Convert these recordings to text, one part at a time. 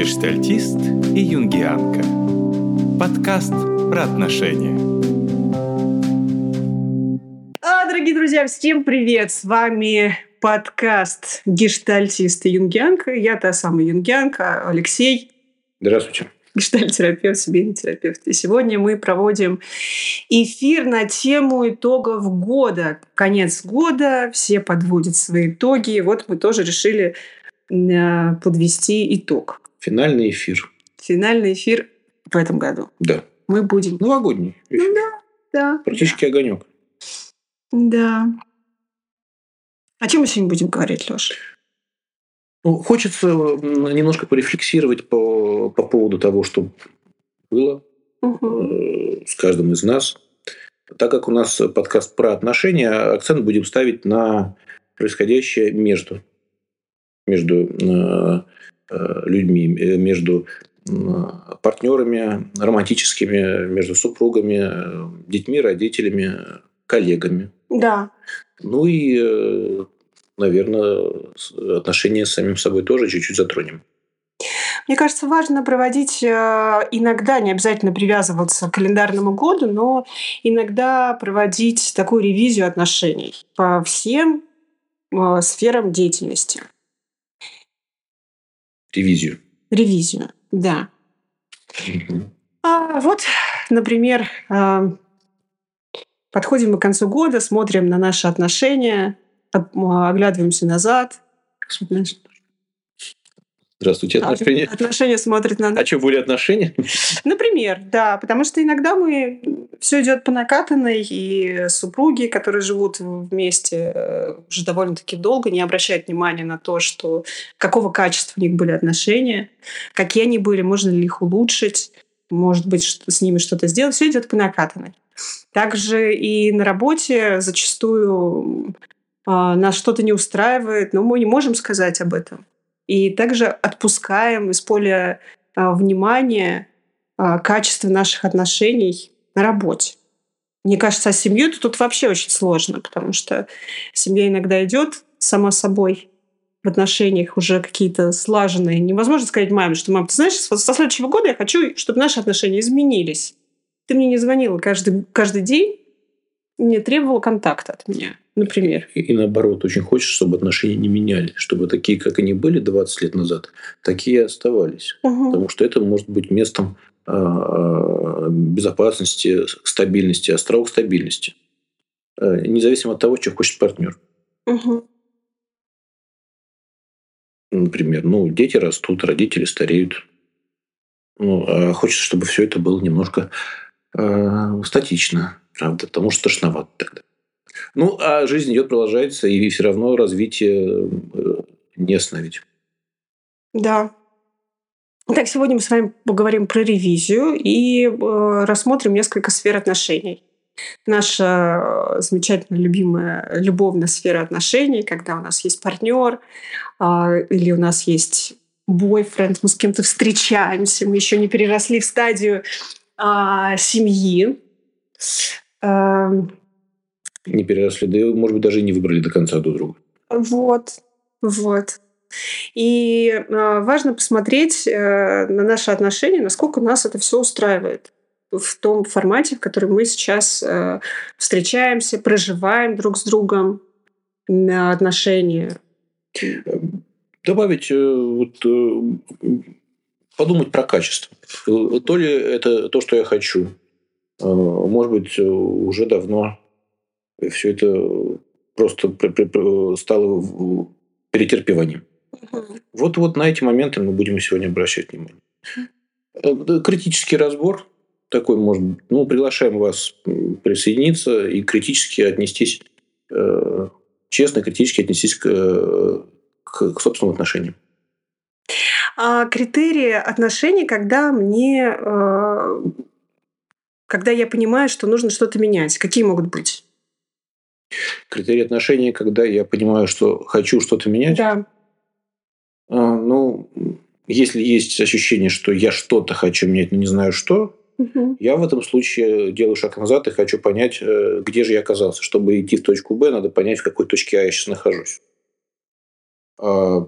Гештальтист и юнгианка. Подкаст про отношения. А, дорогие друзья, всем привет! С вами подкаст «Гештальтист и юнгианка». Я та самая юнгианка, Алексей. Здравствуйте. Гештальтерапевт, семейный терапевт. И сегодня мы проводим эфир на тему итогов года. Конец года, все подводят свои итоги. И вот мы тоже решили э, подвести итог. Финальный эфир. Финальный эфир в этом году. Да. Мы будем... Новогодний. эфир. Ну да, да. Практически огонек. Да. О чем мы сегодня будем говорить, Леша? Ну, хочется немножко порефлексировать по, по поводу того, что было э, с каждым из нас. Так как у нас подкаст про отношения, акцент будем ставить на происходящее между, между э, людьми, э, между э, партнерами романтическими, между супругами, э, детьми, родителями, коллегами. Да. Ну и, э, наверное, отношения с самим собой тоже чуть-чуть затронем. Мне кажется, важно проводить э, иногда, не обязательно привязываться к календарному году, но иногда проводить такую ревизию отношений по всем э, сферам деятельности. Ревизию. Ревизию, да. А вот, например, э, подходим мы к концу года, смотрим на наши отношения, об- оглядываемся назад. Здравствуйте, отношения. Отношения смотрят на А что, были отношения? Например, да, потому что иногда мы все идет по накатанной, и супруги, которые живут вместе э, уже довольно-таки долго, не обращают внимания на то, что какого качества у них были отношения, какие они были, можно ли их улучшить, может быть, что- с ними что-то сделать. Все идет по накатанной. Также и на работе зачастую а, нас что-то не устраивает, но мы не можем сказать об этом. И также отпускаем из поля а, внимания а, качество наших отношений на работе. Мне кажется, а с семьей тут вообще очень сложно, потому что семья иногда идет сама собой в отношениях уже какие-то слаженные. Невозможно сказать маме, что мам, ты знаешь, со следующего года я хочу, чтобы наши отношения изменились. Ты мне не звонила каждый, каждый день, не требовала контакта от меня, например. И, и наоборот, очень хочешь, чтобы отношения не менялись, чтобы такие, как они были 20 лет назад, такие и оставались. Мгм. Потому что это может быть местом а, безопасности, стабильности, островок стабильности. Э, Независимо от того, что хочет партнер. Мгм. Например, ну, дети растут, родители стареют. Ну, а хочется, чтобы все это было немножко э, статично, правда, потому что тошновато тогда. Ну, а жизнь идет, продолжается, и все равно развитие э, не остановить. Да. Итак, сегодня мы с вами поговорим про ревизию и э, рассмотрим несколько сфер отношений. Наша э, замечательная, любимая любовная сфера отношений, когда у нас есть партнер а, или у нас есть бойфренд, мы с кем-то встречаемся, мы еще не переросли в стадию а, семьи. Эм, Не переросли, да может быть, даже и не выбрали до конца друг друга. Вот, вот. И э, важно посмотреть э, на наши отношения, насколько нас это все устраивает в том формате, в котором мы сейчас э, встречаемся, проживаем друг с другом на отношения. Добавить, э, вот, э, подумать про качество. Э, То ли это то, что я хочу. Э, Может быть, э, уже давно все это просто стало перетерпеванием. Вот, вот на эти моменты мы будем сегодня обращать внимание. Э, Критический разбор такой, может быть, ну, приглашаем вас присоединиться и критически отнестись, честно, критически отнестись к, к, к собственным отношениям. А критерии отношений, когда мне, когда я понимаю, что нужно что-то менять, какие могут быть? Критерии отношений, когда я понимаю, что хочу что-то менять, Да. а, ну, если есть ощущение, что я что-то хочу менять, но не знаю что, Мгм. я в этом случае делаю шаг назад и хочу понять, э, где же я оказался. Чтобы идти в точку Б, надо понять, в какой точке А я сейчас нахожусь. А,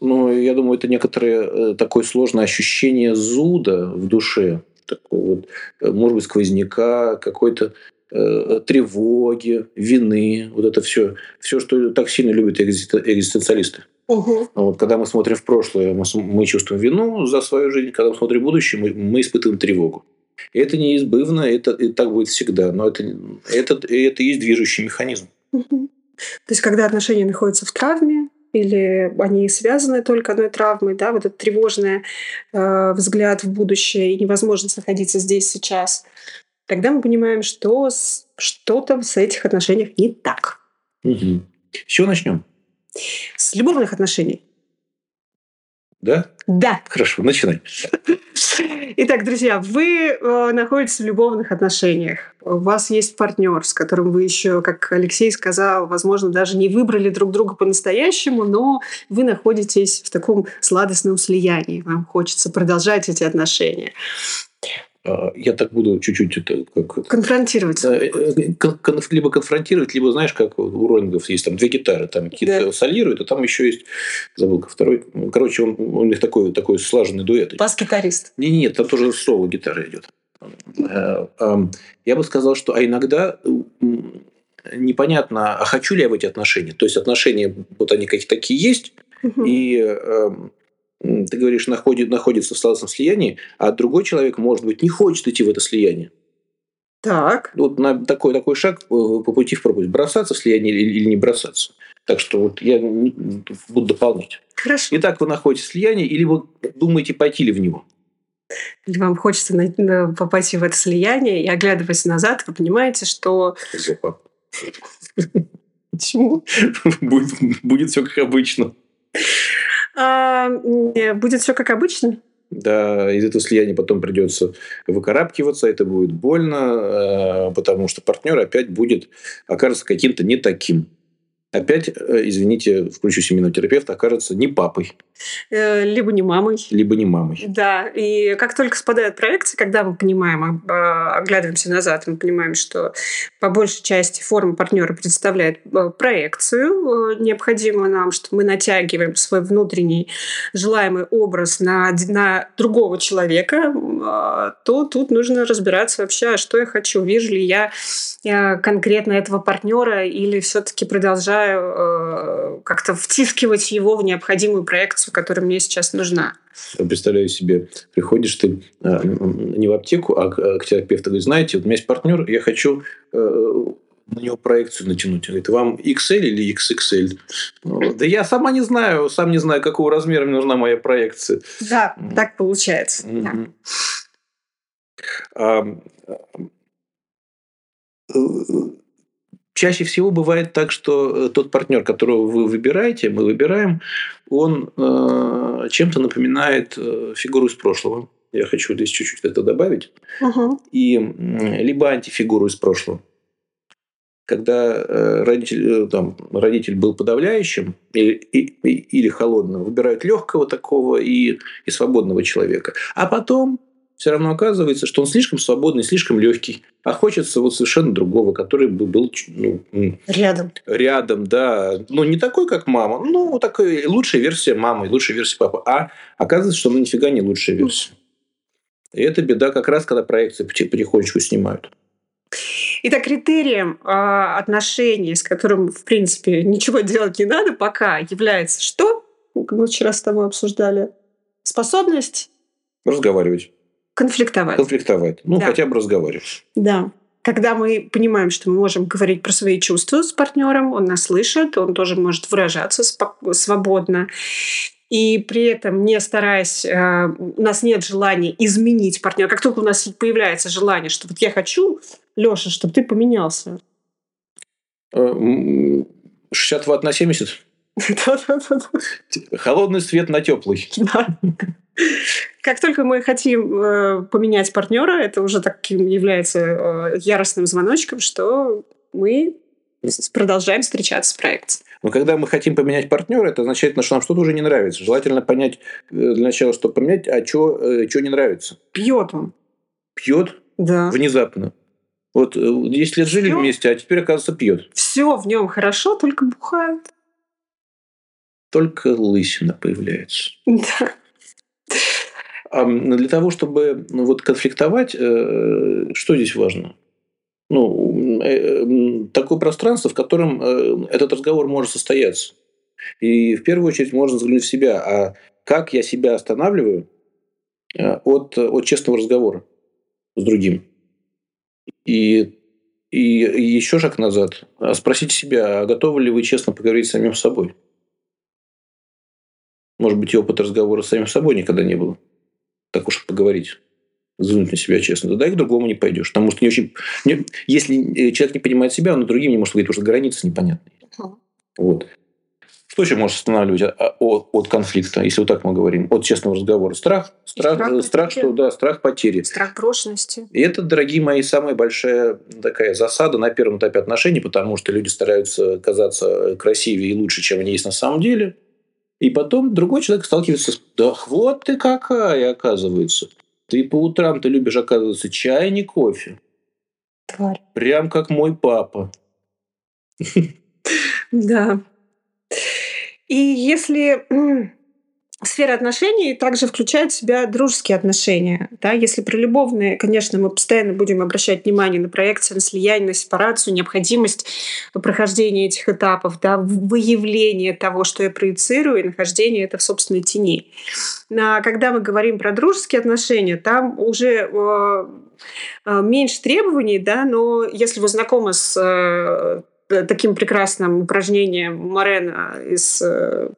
Ну, я думаю, это некоторое э, такое сложное ощущение зуда в душе, такой вот, э, может быть, сквозняка, какой-то э, тревоги, вины, вот это все, все, что так сильно любят экзистенциалисты. Угу. Вот, когда мы смотрим в прошлое, мы, мы чувствуем вину за свою жизнь, когда мы смотрим в будущее, мы, мы испытываем тревогу. И это неизбывно, это, и так будет всегда, но это, это, это и есть движущий механизм. Угу. То есть, когда отношения находятся в травме, или они связаны только одной травмой, да, вот этот тревожный э, взгляд в будущее и невозможность находиться здесь сейчас, тогда мы понимаем, что что-то в этих отношениях не так. Угу. С чего начнем? С любовных отношений. Да? Да. Хорошо, начинай. Итак, друзья, вы э, находитесь в любовных отношениях. У вас есть партнер, с которым вы еще, как Алексей сказал, возможно, даже не выбрали друг друга по-настоящему, но вы находитесь в таком сладостном слиянии. Вам хочется продолжать эти отношения. А, я так буду чуть-чуть это как конфронтировать. Э, э, либо конфронтировать, либо знаешь, как у Ронингов есть там две гитары, там какие-то да. солируют, а там еще есть, забыл, второй. Короче, он, у них такой, такой слаженный дуэт. Бас-гитарист. Не, нет, там тоже соло гитара идет. Э, я бы сказал, что а иногда непонятно, а хочу ли я в эти отношения. То есть отношения, вот они какие-то такие есть, угу. и ты говоришь, находит, находится в сладостном слиянии, а другой человек, может быть, не хочет идти в это слияние. Так. Вот на такой, такой шаг э, по пути в пропасть. Бросаться в слияние или, или не бросаться. Так что вот я буду дополнять. Хорошо. Итак, вы находитесь в слиянии, или вы думаете, пойти ли в него? Или вам хочется попасть в это слияние, и оглядываясь назад, вы понимаете, что... Почему? Будет все как обычно. А, будет все как обычно? Да, из этого слияния потом придется выкарабкиваться, это будет больно, э, потому что партнер опять будет окажется каким-то не таким опять, э, извините, включу семейного терапевта, окажется не папой. Э, либо не мамой. Либо не мамой. Да, и как только спадает проекция, когда мы понимаем, а, оглядываемся назад, мы понимаем, что по большей части форма партнера представляет э, проекцию необходимую нам, что мы натягиваем свой внутренний желаемый образ на, на другого человека, то тут нужно разбираться вообще, а что я хочу, вижу ли я конкретно этого партнера или все-таки продолжаю продолжаю э, как-то втискивать его в необходимую проекцию, которая мне сейчас нужна. Представляю себе, приходишь ты э, не в аптеку, а к терапевту, говорит, знаете, вот у меня есть партнер, я хочу э, на него проекцию натянуть. Он говорит, вам XL или XXL? Ну, да я сама не знаю, сам не знаю, какого размера мне нужна моя проекция. Да, так получается. Mm-hmm. Да. А, чаще всего бывает так, что э, тот партнер, которого вы выбираете, мы выбираем, он э, чем-то напоминает э, фигуру из прошлого. Я хочу здесь чуть-чуть это добавить. Угу. И либо антифигуру из прошлого. Когда э, родитель, там, родитель был подавляющим или, или холодным, выбирают легкого такого и, и свободного человека. А потом все равно оказывается, что он слишком свободный, слишком легкий, а хочется вот совершенно другого, который бы был ну, рядом. Рядом, да. Ну, не такой, как мама, ну, такой лучшая версия мамы, лучшая версия папы. А оказывается, что ну нифига не лучшая версия. И это беда как раз, когда проекции потихонечку снимают. Итак, критерием э, отношений, с которым, в принципе, ничего делать не надо пока, является что? Мы вчера с тобой обсуждали. Способность разговаривать. Конфликтовать. Конфликтовать. Ну, да. хотя бы разговаривать. Да. Когда мы понимаем, что мы можем говорить про свои чувства с партнером, он нас слышит, он тоже может выражаться свободно. И при этом не стараясь, э, у нас нет желания изменить партнера. Как только у нас появляется желание, что вот я хочу, Леша, чтобы ты поменялся. 60 э, ватт на 70? Холодный свет на теплый. Да. Как только мы хотим э, поменять партнера, это уже таким является э, яростным звоночком, что мы продолжаем встречаться в проекте. Но когда мы хотим поменять партнера, это означает, что нам что-то уже не нравится. Желательно понять э, для начала, что поменять, а что э, не нравится. Пьет он. Пьет? Да. Внезапно. Вот 10 э, лет жили Всё. вместе, а теперь, оказывается, пьет. Все в нем хорошо, только бухает. только лысина появляется. Да. А для того, чтобы ну, вот конфликтовать, э, что здесь важно? Ну, э, такое пространство, в котором э, этот разговор может состояться. И в первую очередь можно взглянуть в себя, а как я себя останавливаю от, от честного разговора с другим. И, и, еще шаг назад. Спросите себя, а готовы ли вы честно поговорить с самим собой? Может быть, и опыта разговора с самим собой никогда не было. Так уж поговорить. Взглянуть на себя честно. Тогда и к другому не пойдешь. Потому что не очень... Не... Если э, человек не понимает себя, он и другим не может говорить, потому что границы непонятные. Вот. Что еще может останавливать от, а, от конфликта, если вот так мы говорим, от честного разговора? Страх, страх, страх, страх что да, страх потери. Страх брошенности. И это, дорогие мои, самая большая такая засада на первом этапе отношений, потому что люди стараются казаться красивее и лучше, чем они есть на самом деле. И потом другой человек сталкивается с... Да вот ты какая, оказывается. Ты по утрам ты любишь, оказывается, чай, а не кофе. Тварь. Прям как мой папа. Да. И если сфера отношений также включает в себя дружеские отношения. Да? Если про любовные, конечно, мы постоянно будем обращать внимание на проекцию, на слияние, на сепарацию, необходимость прохождения этих этапов, да, выявление того, что я проецирую, и нахождение это в собственной тени. А когда мы говорим про дружеские отношения, там уже э, э, меньше требований, да, но если вы знакомы с э, таким прекрасным упражнением Морена из э,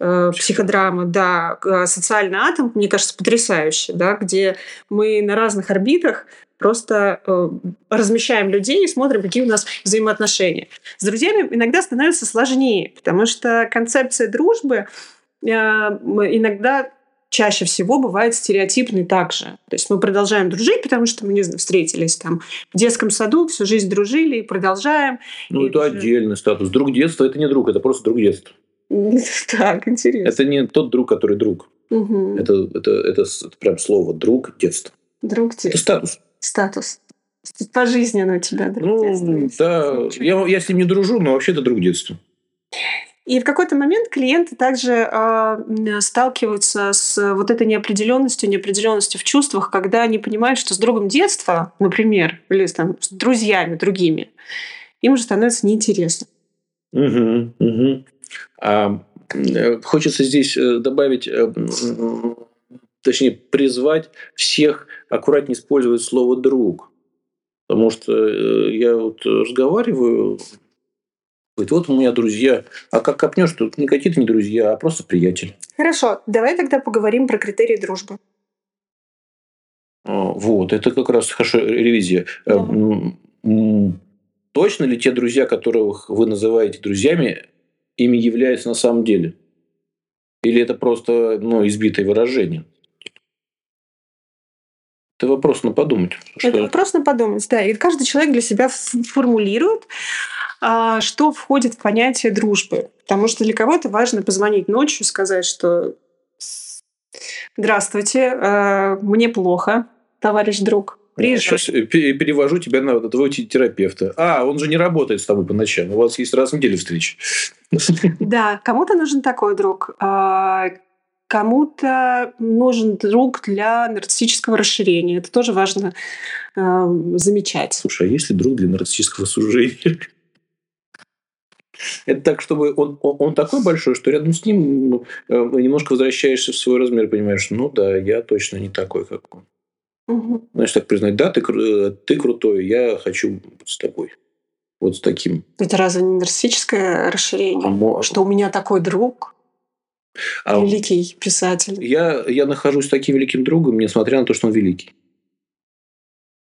э психодрамы, да, социальный атом, мне кажется, потрясающе, да, где мы на разных орбитах просто э, размещаем людей и смотрим, какие у нас взаимоотношения. С друзьями иногда становится сложнее, потому что концепция дружбы э, иногда чаще всего бывает стереотипный также. То есть мы продолжаем дружить, потому что мы, не знаю, встретились там в детском саду, всю жизнь дружили и продолжаем. Ну, и это уже... отдельный статус. Друг детства – это не друг, это просто друг детства. Так, интересно. Это не тот друг, который друг. Угу. Это, это, это, это прям слово «друг детства». Друг детства. Это статус. Статус. Пожизненно у тебя друг ну, детства. Да, я, я с ним не дружу, но вообще это друг детства. И в какой-то момент клиенты также э, сталкиваются с вот этой неопределенностью, неопределенностью в чувствах, когда они понимают, что с другом детства, например, или там, с друзьями другими, им уже становится неинтересно. Угу, угу. А, э, хочется здесь э, добавить, э, точнее, призвать всех аккуратнее использовать слово друг. Потому что я вот разговариваю Говорит, вот у меня друзья. А как копнешь, то не какие-то не друзья, а просто приятель. Хорошо, давай тогда поговорим про критерии дружбы. А, вот, это как раз хорошо ревизия. Да. Точно ли те друзья, которых вы называете друзьями, ими являются на самом деле? Или это просто ну, избитое выражение? Это вопрос на подумать. Это что... вопрос на подумать, да. И каждый человек для себя формулирует, что входит в понятие дружбы. Потому что для кого-то важно позвонить ночью и сказать, что «Здравствуйте, а, мне плохо, товарищ друг». Приезжай. Сейчас перевожу тебя на твоего терапевта. А, он же не работает с тобой по ночам. У вас есть раз в неделю встречи. Да, кому-то нужен такой друг. А, кому-то нужен друг для нарциссического расширения. Это тоже важно замечать. Слушай, а есть ли друг для нарциссического сужения? Это так, чтобы он, он, он такой большой, что рядом с ним ну, э, немножко возвращаешься в свой размер, понимаешь, ну да, я точно не такой, как он. Угу. Знаешь, так признать, да, ты, э, ты крутой, я хочу быть с тобой. Вот с таким. Это разве не нарциссическое расширение? А, что у меня такой друг, а великий писатель. Я, я нахожусь с таким великим другом, несмотря на то, что он великий.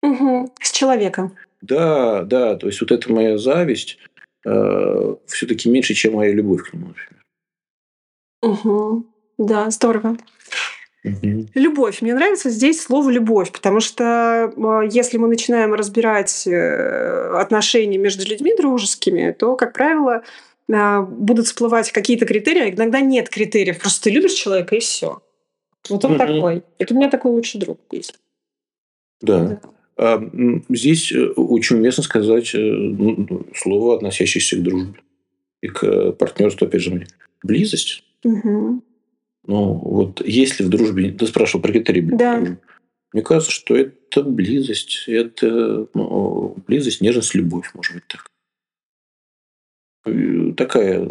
Угу. С человеком. Да, да. То есть вот это моя зависть, э, все-таки меньше, чем моя любовь к нему, например. Угу. Да, здорово. Угу. Любовь. Мне нравится здесь слово любовь, потому что э, если мы начинаем разбирать э, отношения между людьми дружескими, то, как правило, э, будут всплывать какие-то критерии, а иногда нет критериев. Просто ты любишь человека и все. Вот он угу. такой. Это у меня такой лучший друг есть. Да. да. А, здесь э, очень уместно сказать э, ну, слово, относящееся к дружбе и к партнерству, опять же, близость. Мгм. Ну, вот если в дружбе... Ты спрашивал про критерии Да. дружбы. Мне кажется, что это близость. Это ну, близость, нежность, любовь, может быть, так. И Такая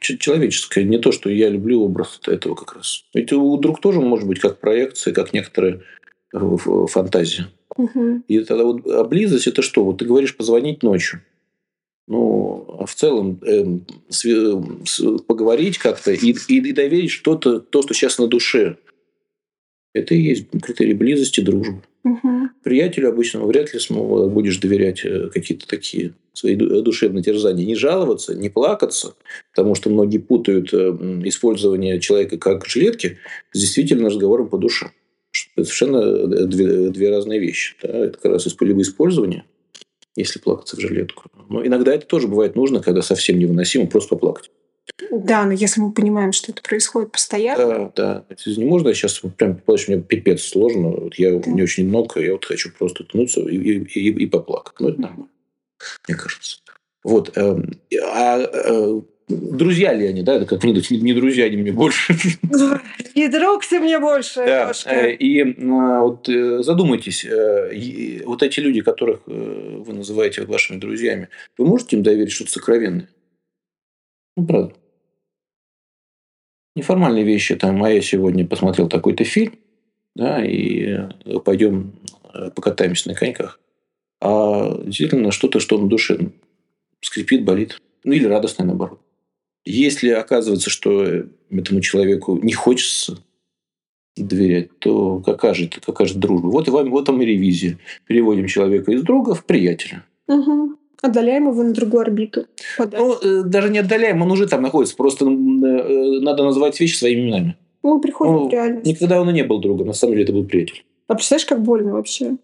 человеческая. Не то, что я люблю образ этого как раз. Ведь у друг тоже может быть как проекция, как некоторые э, Мгм. И тогда вот, а близость это что? Вот ты говоришь позвонить ночью. Ну, а в целом эм, све- с- поговорить как-то и, и, и доверить что-то, то, что сейчас на душе. Это и есть критерий близости, дружбы. Мгм. Приятелю обычно вряд ли будешь доверять э, какие-то такие свои ду- душевные терзания. Не жаловаться, не плакаться, потому что многие путают э, м, использование человека как жилетки с действительно разговором по душе. Что Это совершенно э, две, две разные вещи. Да? Это как раз исп- либо использование, если плакаться в жилетку. Но иногда это тоже бывает нужно, когда совсем невыносимо просто поплакать. Да, но если мы понимаем, что это происходит постоянно, Да, да. Это не можно сейчас прям, понимаешь, мне пипец сложно. Вот я, Да. Мне очень много, я вот хочу просто ткнуться и, и, и- и поплакать. Ну, это нормально, мне кажется. Вот. эм, А, э, друзья ли они, да? Это как мне не, друзья они мне больше. не друг ты мне больше, Да, Лёшка. э, и а, вот э, задумайтесь, э, вот эти люди, которых вы называете вашими друзьями, вы можете им доверить что-то сокровенное? Ну, правда. Неформальные вещи, там, а я сегодня посмотрел такой-то фильм, да, и пойдем покатаемся на коньках. А действительно что-то, что на душе скрипит, болит. Ну, или радостное, наоборот. Если оказывается, что этому человеку не хочется доверять, то какая же, какая же дружба? Вот и вам, вот вам и ревизия. Переводим человека из друга в приятеля. Мгм. Отдаляем его на другую орбиту. подальше. Ну, э, даже не отдаляем, он уже там находится. Просто э, надо называть вещи своими именами. Мы приходим ну, в реальность. Никогда он и не был другом. На самом деле это был приятель. А представляешь, как больно вообще?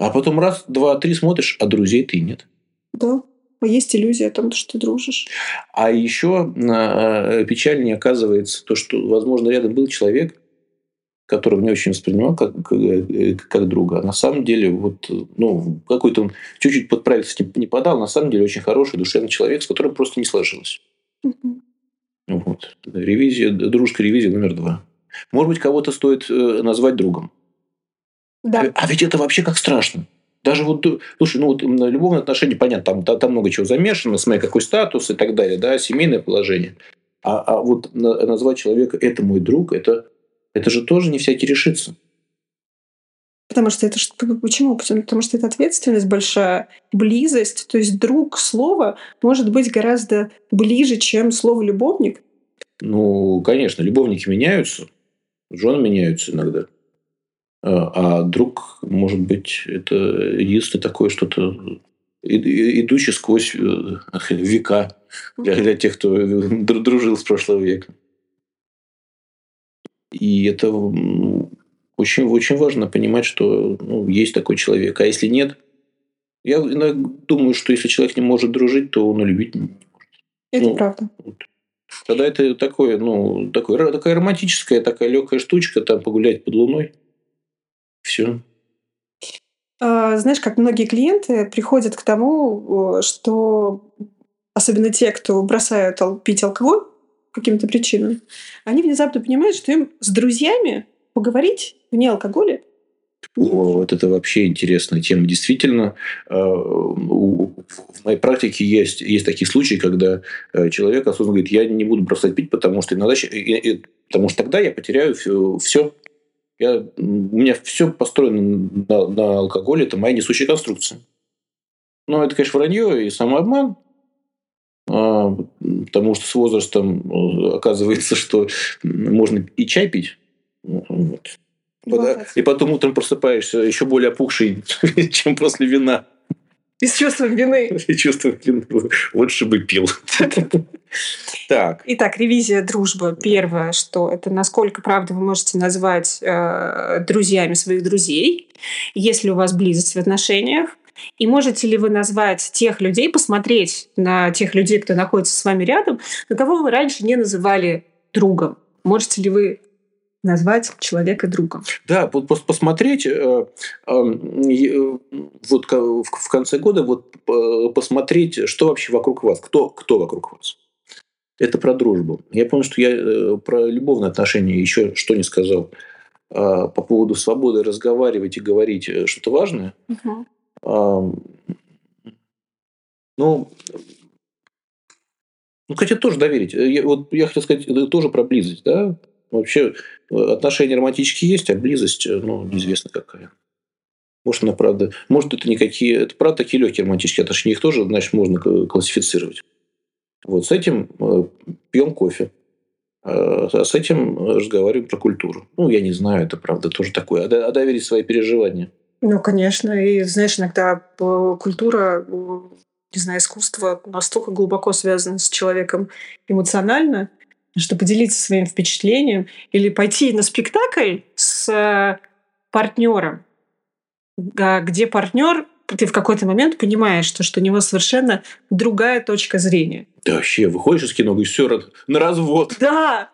А потом раз, два, три смотришь, а друзей ты нет. Да. А есть иллюзия о том, что ты дружишь. А еще э, печальнее оказывается то, что, возможно, рядом был человек, которого не очень воспринимал как, э, как друга. А на самом деле, вот, ну, какой-то он чуть-чуть подправиться не, не подал. На самом деле, очень хороший, душевный человек, с которым просто не сложилось. Ну Вот. Ревизия, дружеская ревизия номер два. Может быть, кого-то стоит э, назвать другом. Да. А ведь это вообще как страшно. Даже вот, э, слушай, ну вот любовные отношения, понятно, там, та- там много чего замешано, смотри, какой статус и так далее, да, семейное положение. А, а вот на- назвать человека «это мой друг», это, это же тоже не всякий решится. Потому что это почему? Потому потому что это ответственность большая, близость. То есть друг слово может быть гораздо ближе, чем слово любовник. Ну, конечно, любовники меняются, жены меняются иногда. А а друг, может быть, это единственное такое что-то, идущее сквозь э, века для, для тех, кто дру- дружил с прошлого века. И это очень, очень важно понимать, что ну, есть такой человек. А если нет, я думаю, что если человек не может дружить, то он и любить не Это Ну, правда. Тогда это такое, ну, такое, такая романтическая, такая легкая штучка, там погулять под луной. Все. А, Знаешь, как многие клиенты приходят к тому, что особенно те, кто бросают пить алкоголь по каким-то причинам, они внезапно понимают, что им с друзьями поговорить вне алкоголя Вот это вообще интересная тема. Действительно, у- в моей практике есть, есть такие случаи, когда э, человек осознанно говорит, я не буду бросать пить, потому что иногда, щ- и- и- потому что тогда я потеряю все. Я, у меня все построено на, на алкоголе, это моя несущая конструкция. Но это, конечно, вранье и самообман, а, потому что с возрастом э, оказывается, что можно и чай пить. Вот. И потом утром просыпаешься еще более опухший, чем после вина. И с чувством вины. И чувствую, блин, лучше бы пил. Так. Итак, ревизия дружбы. Первое, что это насколько, правда, вы можете назвать э, друзьями своих друзей, если у вас близость в отношениях. И можете ли вы назвать тех людей, посмотреть на тех людей, кто находится с вами рядом, на кого вы раньше не называли другом? Можете ли вы назвать человека другом? Да, вот пос- посмотреть, э, э, э, вот в конце года, вот э, посмотреть, что вообще вокруг вас, кто, кто вокруг вас. это про дружбу. Я помню, что я про любовные отношения еще что не сказал а, по поводу свободы разговаривать и говорить что-то важное. Угу. Ну, ну, хотя тоже доверить. Я, вот я хотел сказать, тоже про близость, да? Вообще отношения романтические есть, а близость, ну, неизвестно какая. Может, она правда... Может, это никакие... Это правда такие легкие романтические отношения. Их тоже, значит, можно классифицировать. Вот с этим э, пьем кофе. А, а с этим разговариваем про культуру. Ну, я не знаю, это правда тоже такое. А доверить свои переживания. Ну, конечно. И, знаешь, иногда э, культура, э, не знаю, искусство настолько глубоко связано с человеком эмоционально, что поделиться своим впечатлением или пойти на спектакль с партнером, где партнер ты в какой-то момент понимаешь, что, что у него совершенно другая точка зрения. Да вообще, выходишь из кино, и все, на развод. Да,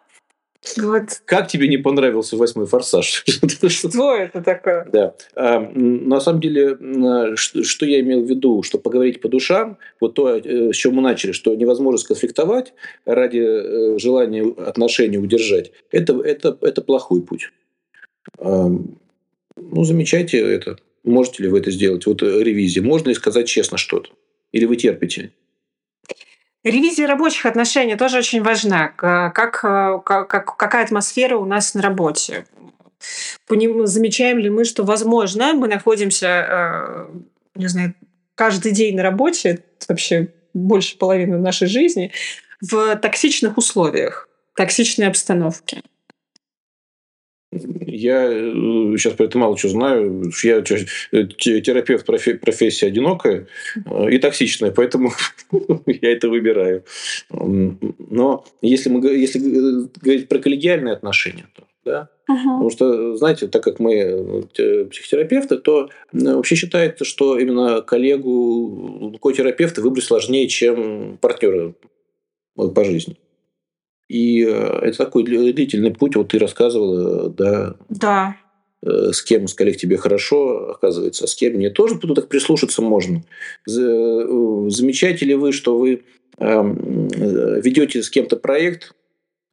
вот. Как тебе не понравился восьмой форсаж? Что это такое? Да. А, на самом деле, что, что я имел в виду, что поговорить по душам, вот то, э, с чем мы начали, что невозможно сконфликтовать ради э, желания отношений удержать, это, это, это плохой путь. А, ну, замечайте это. Можете ли вы это сделать? Вот э, ревизия. Можно ли сказать честно что-то? Или вы терпите? Ревизия рабочих отношений тоже очень важна. Как, э, как, какая атмосфера у нас на работе? Замечаем ли мы, что, возможно, мы находимся, э, не знаю, каждый день на работе, вообще больше половины нашей жизни, в токсичных условиях, токсичной обстановке? Я сейчас э, про это мало что знаю. Я э, терапевт профессия одинокая э, и токсичная, поэтому я это выбираю. Но если мы если говорить про коллегиальные отношения, то да? Uh-huh. Потому что, знаете, так как мы психотерапевты, то вообще считается, что именно коллегу, ко-терапевта выбрать сложнее, чем партнера по жизни. И э, это такой длительный путь. Вот ты рассказывала, да. Да. Э, с кем с коллег тебе хорошо, оказывается, а с кем мне тоже тут так прислушаться можно. Э, замечаете ли вы, что вы эм, ведете с кем-то проект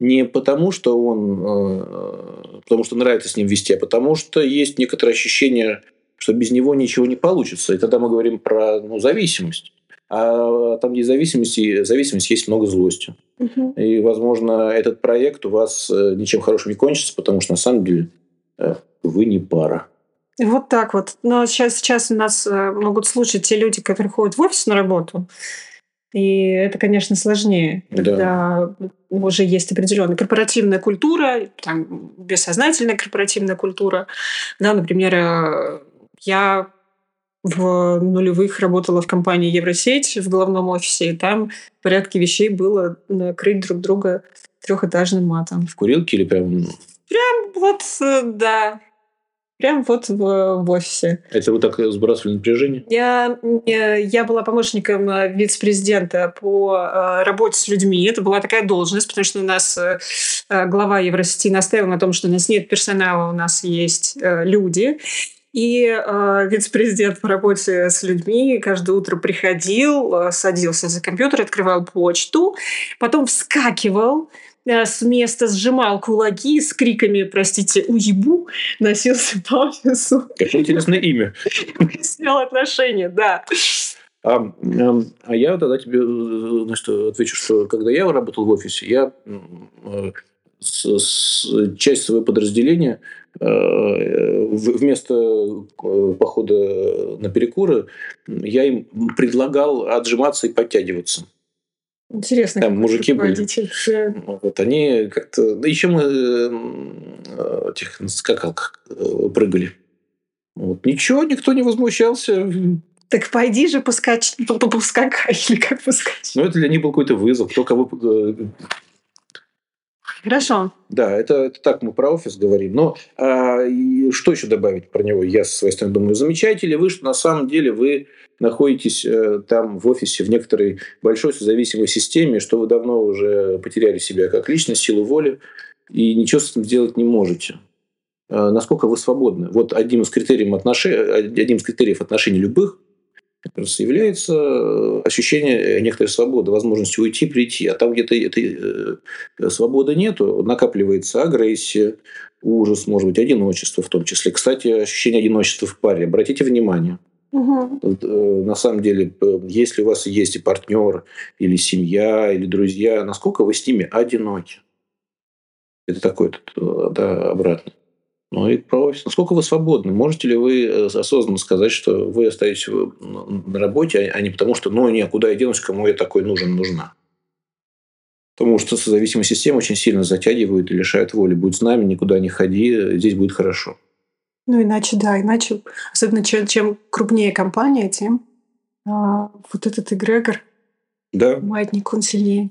не потому, что он, потому что нравится с ним вести, а потому что есть некоторое ощущение, что без него ничего не получится. И тогда мы говорим про ну, зависимость. А там, где зависимости, зависимость есть много злости. Угу. И, возможно, этот проект у вас э, ничем хорошим не кончится, потому что на самом деле э, вы не пара. Вот так вот. Но сейчас, сейчас у нас э, могут слушать те люди, которые ходят в офис на работу. И это, конечно, сложнее, когда да. уже есть определенная корпоративная культура, там, бессознательная корпоративная культура. Да, например, я в нулевых работала в компании Евросеть в головном офисе, и там в порядке вещей было накрыть друг друга трехэтажным матом. В курилке или прям? Прям вот, э, да. Прям вот в, в офисе. Это вы так сбрасывали напряжение? Я, я была помощником э, вице-президента по э, работе с людьми. Это была такая должность, потому что у нас глава Евросети наставил на том, что у нас нет персонала, у нас есть люди. И э, вице-президент по работе с людьми каждое утро приходил, э, садился за компьютер, открывал почту, потом вскакивал, э, с места сжимал кулаки с криками, простите, уебу, носился по офису. Какое интересное имя. Снял отношения, да. А, а я тогда тебе э, значит, отвечу, что когда я работал в офисе, я э, с, с, часть своего подразделения Э, вместо э, похода на перекуры я им предлагал отжиматься и подтягиваться. Интересно, Там мужики были. Вот они как-то... Да еще мы э, этих на скакалках прыгали. Вот. Ничего, никто не возмущался. Так пойди же поскачь, поскакай, или как поскачь. Ну, это для них был какой-то вызов. Кто кого Хорошо. Да, это, это так мы про офис говорим. Но а, что еще добавить про него? Я со своей стороны думаю, замечаете ли вы, что на самом деле вы находитесь э, там в офисе в некоторой большой созависимой системе, что вы давно уже потеряли себя как личность, силу воли, и ничего с этим сделать не можете. А, насколько вы свободны? Вот одним из критериев отношений, одним из критериев отношений любых является ощущение некоторой свободы, возможности уйти, прийти. А там где-то этой свободы нету, накапливается агрессия, ужас, может быть, одиночество в том числе. Кстати, ощущение одиночества в паре. Обратите внимание. Угу. На самом деле, если у вас есть и партнер, или семья, или друзья, насколько вы с ними одиноки? Это такое да, обратно. Ну и про насколько вы свободны. Можете ли вы э, осознанно сказать, что вы остаетесь на работе, а не потому что, ну, не, куда я денусь, кому я такой нужен, нужна. Потому что созависимые системы очень сильно затягивают и лишают воли. Будь с нами, никуда не ходи, здесь будет хорошо. Ну, иначе, да, иначе, особенно чем, чем крупнее компания, тем а, вот этот эгрегор, да. маятник, он сильнее.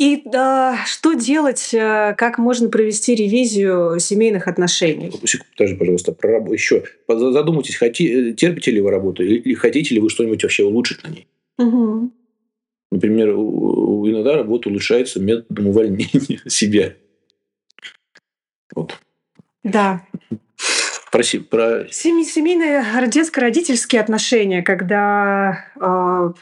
И да, что делать, э, как можно провести ревизию семейных отношений? Подожди, пожалуйста, про работу. Еще задумайтесь, хоти, терпите ли вы работу или хотите ли вы что-нибудь вообще улучшить на ней? Угу. Например, иногда работа улучшается методом увольнения себя. Вот. Да. Проси, про... Семейные детско-родительские отношения, когда э,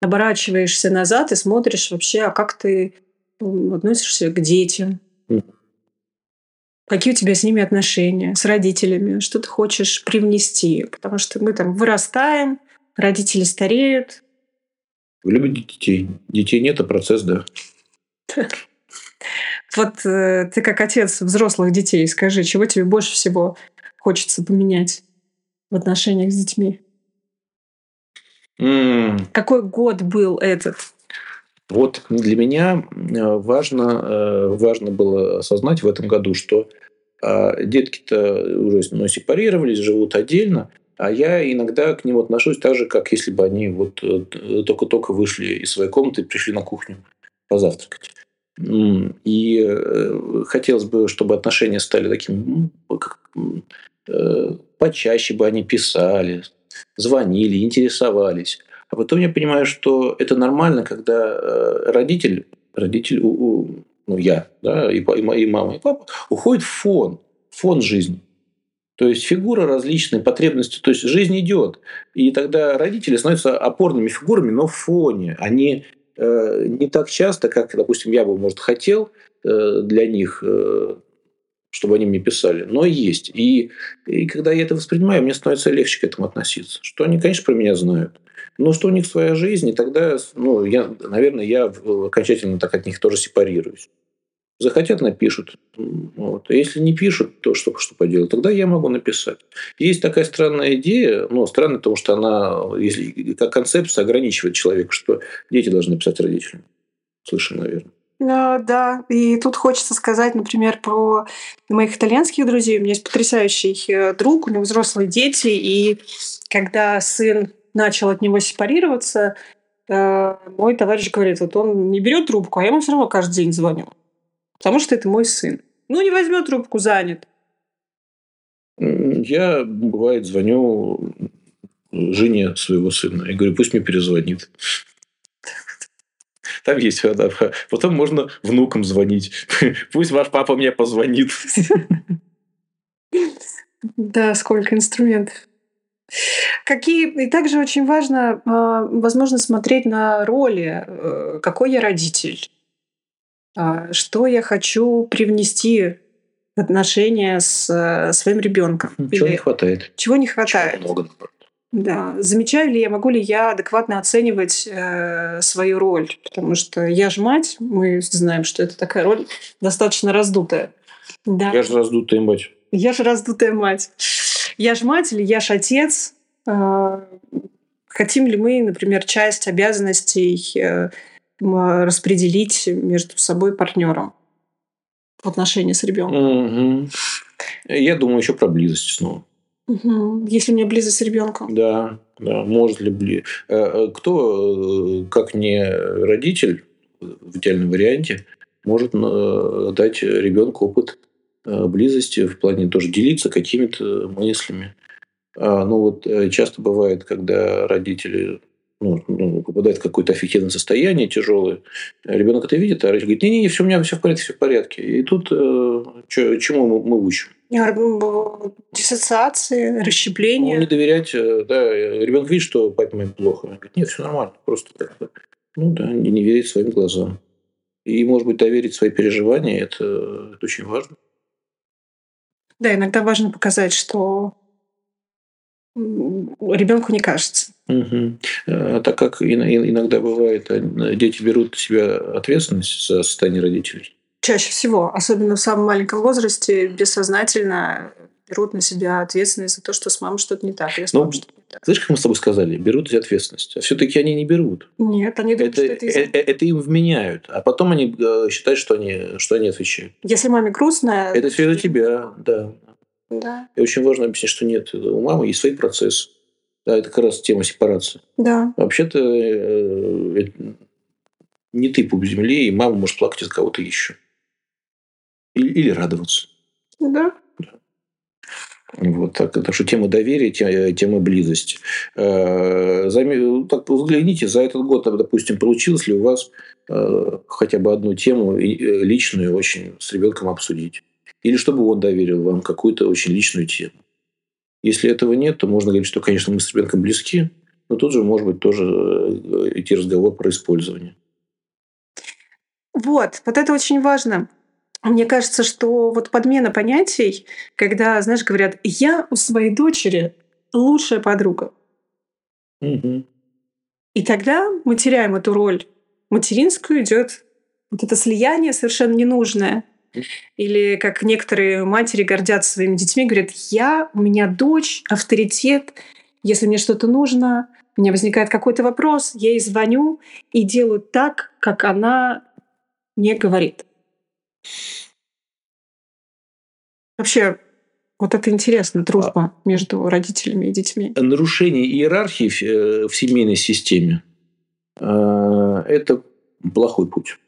оборачиваешься назад и смотришь вообще, а как ты относишься к детям. Какие у тебя с ними отношения, с родителями, что ты хочешь привнести. Потому что мы там вырастаем, родители стареют. Вы любите детей? Детей нет, а процесс, да. Вот э, ты как отец взрослых детей, скажи, чего тебе больше всего хочется поменять в отношениях с детьми? Mm. Какой год был этот? Вот для меня э, важно, э, важно было осознать в этом году, что а, детки-то уже ну, сепарировались, живут отдельно, а я иногда к ним отношусь так же, как если бы они вот э, только-только вышли из своей комнаты и пришли на кухню позавтракать. И хотелось бы, чтобы отношения стали такими, почаще бы они писали, звонили, интересовались. А потом я понимаю, что это нормально, когда э, родитель, родитель, ну я, да, и, и мама, и папа уходит в фон, фон жизни. То есть фигура различные, потребности. То есть жизнь идет. И тогда родители становятся опорными фигурами, но в фоне. Они э, не так часто, как, допустим, я бы, может, хотел э, для них э, чтобы они мне писали, но есть. И, и когда я это воспринимаю, мне становится легче к этому относиться. Что они, конечно, про меня знают. Но что у них своя жизнь, и тогда, ну, я, наверное, я окончательно так от них тоже сепарируюсь. Захотят, напишут. Вот. А если не пишут, то что, что поделать? Тогда я могу написать. Есть такая странная идея, ну, странная, потому что она, если, как концепция, ограничивает человека, что дети должны писать родителям. Слышим, наверное. Да, и тут хочется сказать, например, про моих итальянских друзей. У меня есть потрясающий э, друг, у него взрослые дети, и когда сын начал от него сепарироваться, э, мой товарищ говорит, вот он не берет трубку, а я ему все равно каждый день звоню, потому что это мой сын. Ну, не возьмет трубку, занят. Я, бывает, звоню жене своего сына и говорю, пусть мне перезвонит. Там есть да. Потом можно внукам звонить. Пусть ваш папа мне позвонит. Да, сколько инструментов. Какие и также очень важно, а, возможно, смотреть на роли, э, какой я родитель, а, что я хочу привнести в отношения с э, своим ребенком. Чего Или... не хватает? Чего не хватает? Чего много. Да, замечаю ли я, могу ли я адекватно оценивать э, свою роль, потому что я же мать, мы знаем, что это такая роль достаточно раздутая. Да. Я же раздутая мать. Я же раздутая мать. Я же мать или я же отец. Э, хотим ли мы, например, часть обязанностей э, распределить между собой партнером в отношении с ребенком? Угу. Я думаю еще про близость снова. Угу. Если у меня близость с ребенком. Да, да, может ли бли... Э, э, кто, э, как не родитель, в идеальном варианте, может дать ребенку опыт близости в плане тоже делиться какими-то мыслями. А, ну вот часто бывает, когда родители ну, ну, попадает в какое-то аффективное состояние тяжелое, ребенок это видит, а родитель говорит, не-не-не, все у меня все в порядке, все в порядке. И тут чему мы, мы учим? Диссоциации, расщепления. Ну, не доверять, э, да, ребенок видит, что папе моим плохо. Он говорит, нет, все нормально, просто как-то, ну да, не, не верить своим глазам. И, может быть, доверить свои переживания, это, это очень важно. Да, иногда важно показать, что ребенку не кажется. Угу. Так как иногда бывает, дети берут на себя ответственность за состояние родителей. Чаще всего, особенно в самом маленьком возрасте, бессознательно берут на себя ответственность за то, что с мамой что-то не так, или с ну, что-то не так. Знаешь, как мы с тобой сказали, берут себя ответственность. А все-таки они не берут. Нет, они думают, это, что это из... это, это им вменяют. А потом они э, считают, что они, что они отвечают. Если маме грустно... Это все из-за тебя, да. Да. И очень важно объяснить, что нет, у мамы есть свои процессы. Да, это как раз тема сепарации. Да. Вообще-то э, не ты пуп земли, и мама может плакать из кого-то еще. Или, или радоваться. Да. Вот так, так что тема доверия, тема, тема близости. Э, так взгляните, за этот год, допустим, получилось ли у вас э, хотя бы одну тему э, личную очень с ребенком обсудить? Или чтобы он доверил вам какую-то очень личную тему. Если этого нет, то можно говорить, что, конечно, мы с ребенком близки, но тут же может быть тоже э, идти разговор про использование. Вот, вот это очень важно. Мне кажется, что вот подмена понятий, когда, знаешь, говорят, я у своей дочери лучшая подруга. Угу. И тогда мы теряем эту роль материнскую, идет вот это слияние совершенно ненужное. Или как некоторые матери гордятся своими детьми, говорят, я, у меня дочь, авторитет, если мне что-то нужно, у меня возникает какой-то вопрос, я ей звоню и делаю так, как она мне говорит. Вообще, вот это интересно, дружба а, между родителями и детьми. Нарушение иерархии в, э, в семейной системе э, – это плохой путь.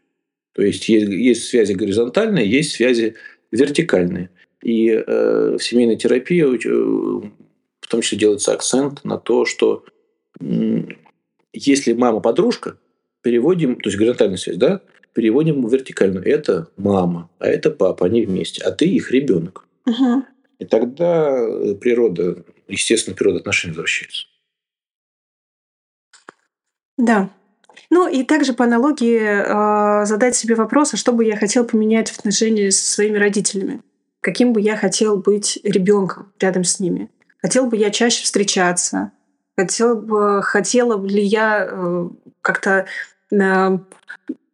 То есть есть связи горизонтальные, есть связи вертикальные. И э, в семейной терапии э, в том числе делается акцент на то, что э, если мама подружка, переводим, то есть горизонтальная связь, да, переводим в вертикальную. Это мама, а это папа, они вместе, а ты их ребенок. Угу. И тогда природа, естественно, природа отношений возвращается. Да. Ну и также по аналогии э, задать себе вопрос, а что бы я хотел поменять в отношении со своими родителями? Каким бы я хотел быть ребенком рядом с ними? Хотел бы я чаще встречаться? Хотел бы, хотела ли я э, как-то э,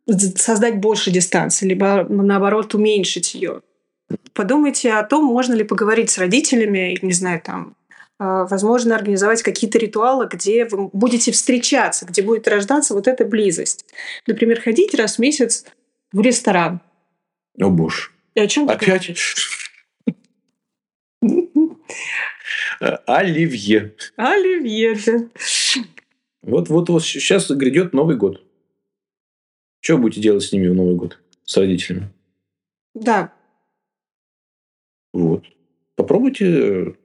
создать больше дистанции, либо наоборот уменьшить ее? Подумайте о том, можно ли поговорить с родителями, не знаю, там, а, возможно, организовать какие-то ритуалы, где вы будете встречаться, где будет рождаться вот эта близость. Например, ходить раз в месяц в ресторан. О боже. И о чем Опять? Оливье. Оливье, да. Вот, вот, вот сейчас грядет Новый год. Что будете делать с ними в Новый год? С родителями? Да. Вот. Попробуйте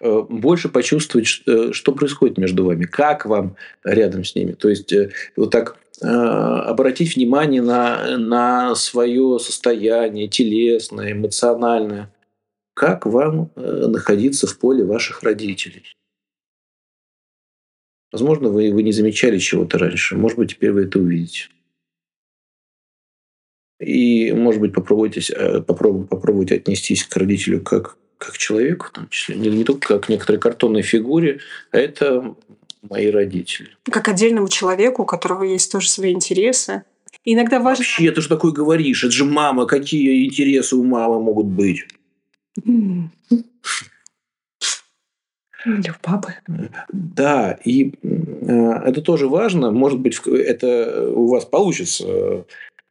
Э, больше почувствовать, э, что происходит между вами, как вам рядом с ними. То есть э, вот так обратить внимание на, на свое состояние телесное, эмоциональное. Как вам находиться в поле ваших родителей? Возможно, вы, вы не замечали чего-то раньше. Может быть, теперь вы это увидите. И, может быть, попробуйте, попробуйте, попробуйте отнестись к родителю как как человеку, в том числе, не, не только как некоторой картонной фигуре, а это мои родители. Как отдельному человеку, у которого есть тоже свои интересы. И иногда важно... Вообще, ты же такой говоришь, это же мама, какие интересы у мамы могут быть? Или у папы. Да, и э, это тоже важно. Может быть, это у вас получится.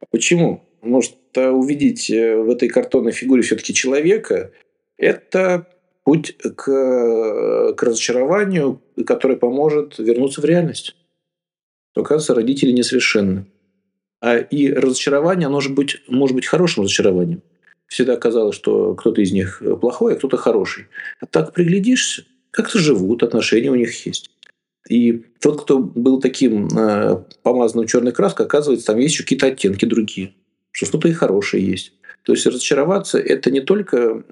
Почему? Может, увидеть э, в этой картонной фигуре все-таки человека, это путь к, к разочарованию, который поможет вернуться в реальность. Оказывается, родители несовершенны. А и разочарование, оно может быть, может быть хорошим разочарованием. Всегда казалось, что кто-то из них плохой, а кто-то хороший. А так приглядишься, как-то живут, отношения у них есть. И тот, кто был таким э, помазанным черной краской, оказывается, там есть еще какие-то оттенки другие. Что что-то и хорошее есть. То есть разочароваться – это не только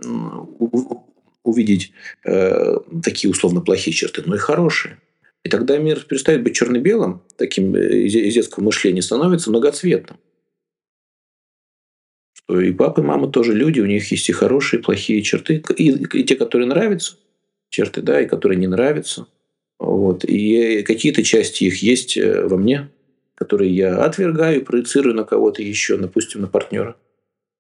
увидеть э, такие условно плохие черты, но и хорошие. И тогда мир перестает быть черно-белым, таким э, из детского мышления, становится многоцветным. Что и папа, и мама тоже люди, у них есть и хорошие, и плохие черты, и, и те, которые нравятся, черты, да, и которые не нравятся. Вот. И какие-то части их есть э, во мне, которые я отвергаю, проецирую на кого-то еще, допустим, на партнера.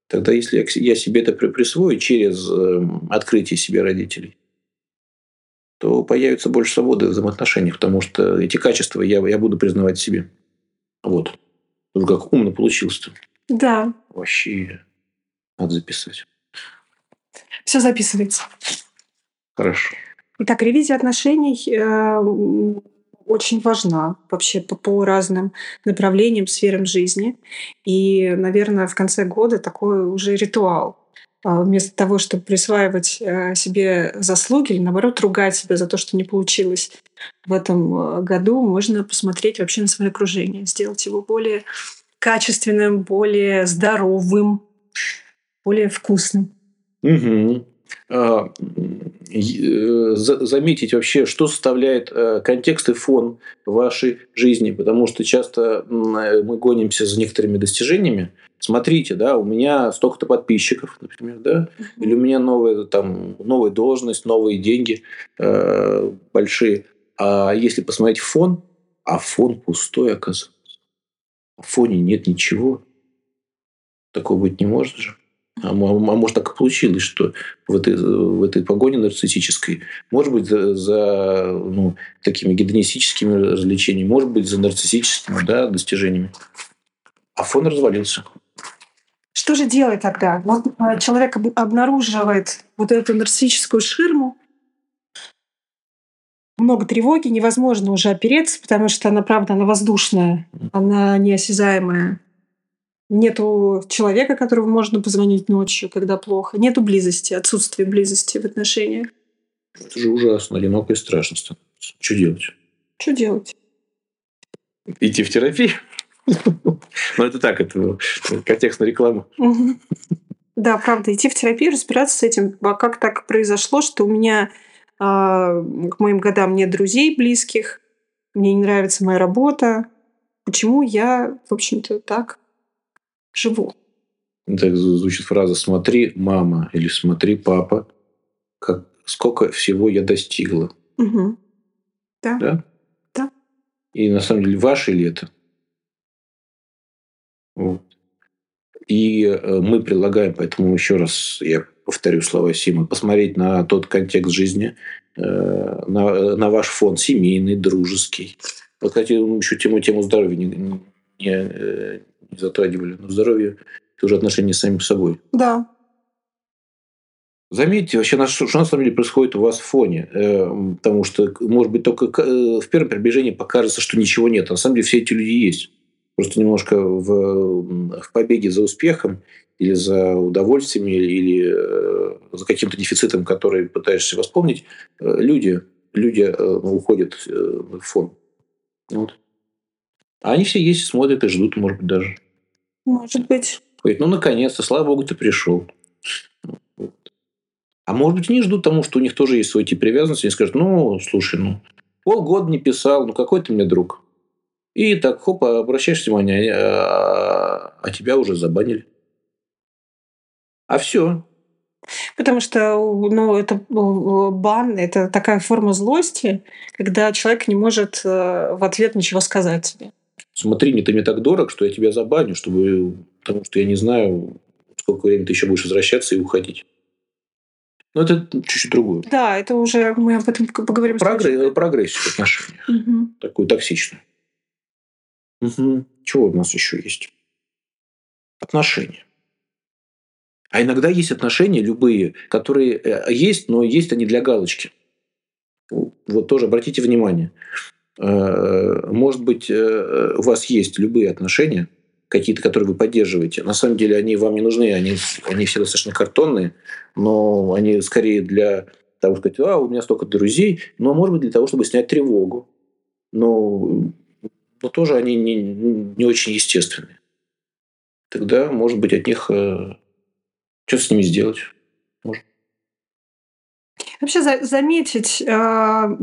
Тогда, если я себе это присвою через эм, открытие себе родителей, то появится больше свободы в взаимоотношениях, потому что эти качества я, я буду признавать себе. Вот. Ну, как умно получилось-то. Да. Вообще надо записать. Все записывается. Хорошо. Итак, ревизия отношений э, очень важна вообще по, по разным направлениям, сферам жизни. И, наверное, в конце года такой уже ритуал. А вместо того, чтобы присваивать э, себе заслуги или, наоборот, ругать себя за то, что не получилось в этом э, году, можно посмотреть вообще на свое окружение, сделать его более качественным, более здоровым, более вкусным. Угу. Э, заметить вообще, что составляет э, контекст и фон вашей жизни, потому что часто мы гонимся за некоторыми достижениями. Смотрите, да, у меня столько-то подписчиков, например, да, или у меня новая там новая должность, новые деньги э, большие. А если посмотреть фон, а фон пустой оказывается, в фоне нет ничего, такого быть не может же. А, а может так и получилось, что в этой, в этой погоне нарциссической, может быть, за, за ну, такими гедонистическими развлечениями, может быть, за нарциссическими да, достижениями. А фон развалился. Что же делать тогда? Вот э, человек обнаруживает вот эту нарциссическую ширму, много тревоги, невозможно уже опереться, потому что она, правда, она воздушная, она неосязаемая. Нету человека, которого можно позвонить ночью, когда плохо. Нету близости, отсутствие близости в отношениях. Это же ужасно, одиноко и страшно становится. Что делать? Что делать? Идти в терапию? Ну, это так, это контекстная реклама. Да, правда, идти в терапию, разбираться с этим. А как так произошло, что у меня а, к моим годам нет друзей близких, мне не нравится моя работа. Почему я, в общем-то, так живу. Так звучит фраза «смотри, мама» или «смотри, папа», как, сколько всего я достигла. Угу. Да. Да? Да. И на самом деле ваше ли это? Вот. И э, мы предлагаем, поэтому еще раз я повторю слова Сима, посмотреть на тот контекст жизни, э, на, на ваш фон семейный, дружеский. Вот, кстати, еще тему, тему здоровья не, не, э, не затрагивали, но здоровье – это уже отношения с самим собой. Да. Заметьте, вообще, что на самом деле происходит у вас в фоне. Э, потому что, может быть, только э, в первом приближении покажется, что ничего нет. А на самом деле все эти люди есть. Просто немножко в, в побеге за успехом или за удовольствиями, или э, за каким-то дефицитом, который пытаешься восполнить, люди, люди уходят в фон. Вот. А они все есть, смотрят и ждут, может быть, даже. Может быть. Говорит, ну, наконец-то, слава богу, ты пришел. Вот. А может быть, не ждут тому, что у них тоже есть свой тип привязанности. Они скажут, ну, слушай, ну, полгода не писал, ну, какой ты мне друг. И так, хоп, обращаешь внимание, а, а тебя уже забанили. А все. Потому что ну, это бан, это такая форма злости, когда человек не может э, в ответ ничего сказать тебе смотри, мне ты мне так дорог, что я тебя забаню, чтобы, потому что я не знаю, сколько времени ты еще будешь возвращаться и уходить. Но это чуть-чуть другое. Да, это уже мы об этом поговорим. Прогресс, прогрессию в отношениях. Угу. Такую токсичную. Угу. Чего у нас еще есть? Отношения. А иногда есть отношения любые, которые э, есть, но есть они для галочки. Вот тоже обратите внимание. Э, может быть, э, у вас есть любые отношения, какие-то, которые вы поддерживаете. На самом деле они вам не нужны, они, они все достаточно картонные, но они скорее для того, чтобы сказать, а, у меня столько друзей, но, может быть, для того, чтобы снять тревогу. Но, но тоже они не, не очень естественные. Тогда, может быть, от них э, Что с ними сделать? Вообще за, заметить, э,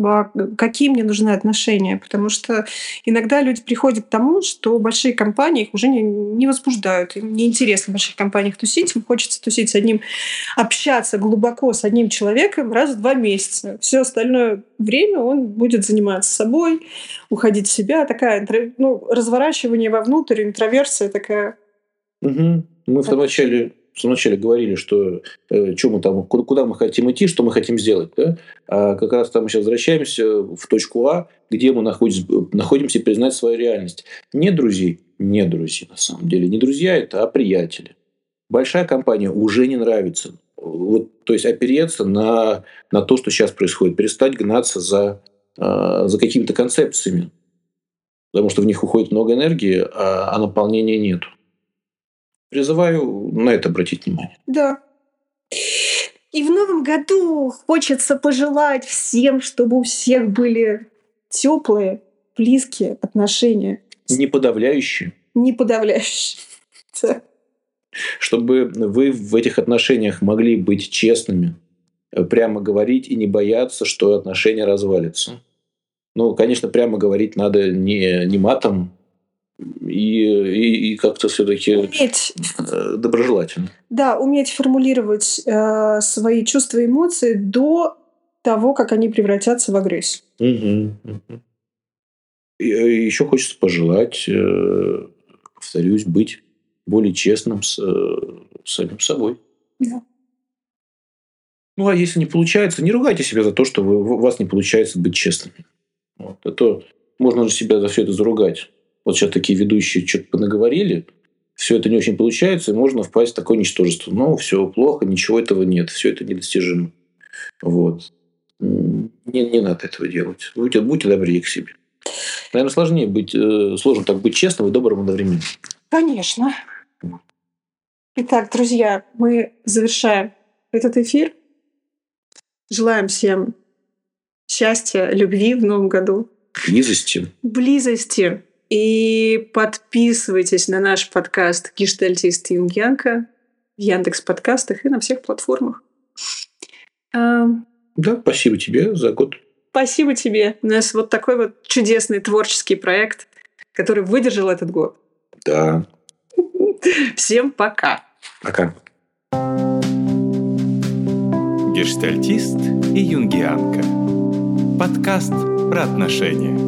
какие мне нужны отношения, потому что иногда люди приходят к тому, что большие компании их уже не, не возбуждают. Им неинтересно в больших компаниях тусить, им хочется тусить с одним, общаться глубоко с одним человеком раз в два месяца. Все остальное время он будет заниматься собой, уходить в себя. Такая, ну, разворачивание вовнутрь, интроверсия такая. Угу. Мы в том начале вначале говорили, что э, что мы там, куда мы хотим идти, что мы хотим сделать. Да? А как раз там мы сейчас возвращаемся в точку А, где мы находимся, находимся признать свою реальность. Не друзей, не друзей на самом деле. Не друзья это, а приятели. Большая компания уже не нравится. Вот, то есть опереться на, на то, что сейчас происходит, перестать гнаться за, э, за какими-то концепциями, потому что в них уходит много энергии, а, а наполнения нету. Призываю на это обратить внимание. Да. И в новом году хочется пожелать всем, чтобы у всех были теплые, близкие отношения. Не подавляющие. Не подавляющие. Чтобы вы в этих отношениях могли быть честными, прямо говорить и не бояться, что отношения развалятся. Ну, конечно, прямо говорить надо не, не матом, и, и, и как-то все-таки уметь, э, доброжелательно. Да, уметь формулировать э, свои чувства и эмоции до того, как они превратятся в агрессию. Угу, угу. И, э, еще хочется пожелать, э, повторюсь, быть более честным с, э, самим собой. Да. Ну, а если не получается, не ругайте себя за то, что вы, у вас не получается быть честными. Вот. Это можно же себя за все это заругать вот сейчас такие ведущие что-то наговорили, все это не очень получается, и можно впасть в такое ничтожество. Ну, все плохо, ничего этого нет, все это недостижимо. Вот. Не, не надо этого делать. Будьте, будьте добрее к себе. Наверное, сложнее быть, э, сложно так быть честным и добрым одновременно. Конечно. Итак, друзья, мы завершаем этот эфир. Желаем всем счастья, любви в новом году. Близости. Близости. И подписывайтесь на наш подкаст «Гештальтист Юнгянка» в Яндекс подкастах и на всех платформах. А, да, спасибо тебе за год. Спасибо тебе. У нас вот такой вот чудесный творческий проект, который выдержал этот год. Да. Всем пока. Пока. Гештальтист и юнгианка. Подкаст про отношения.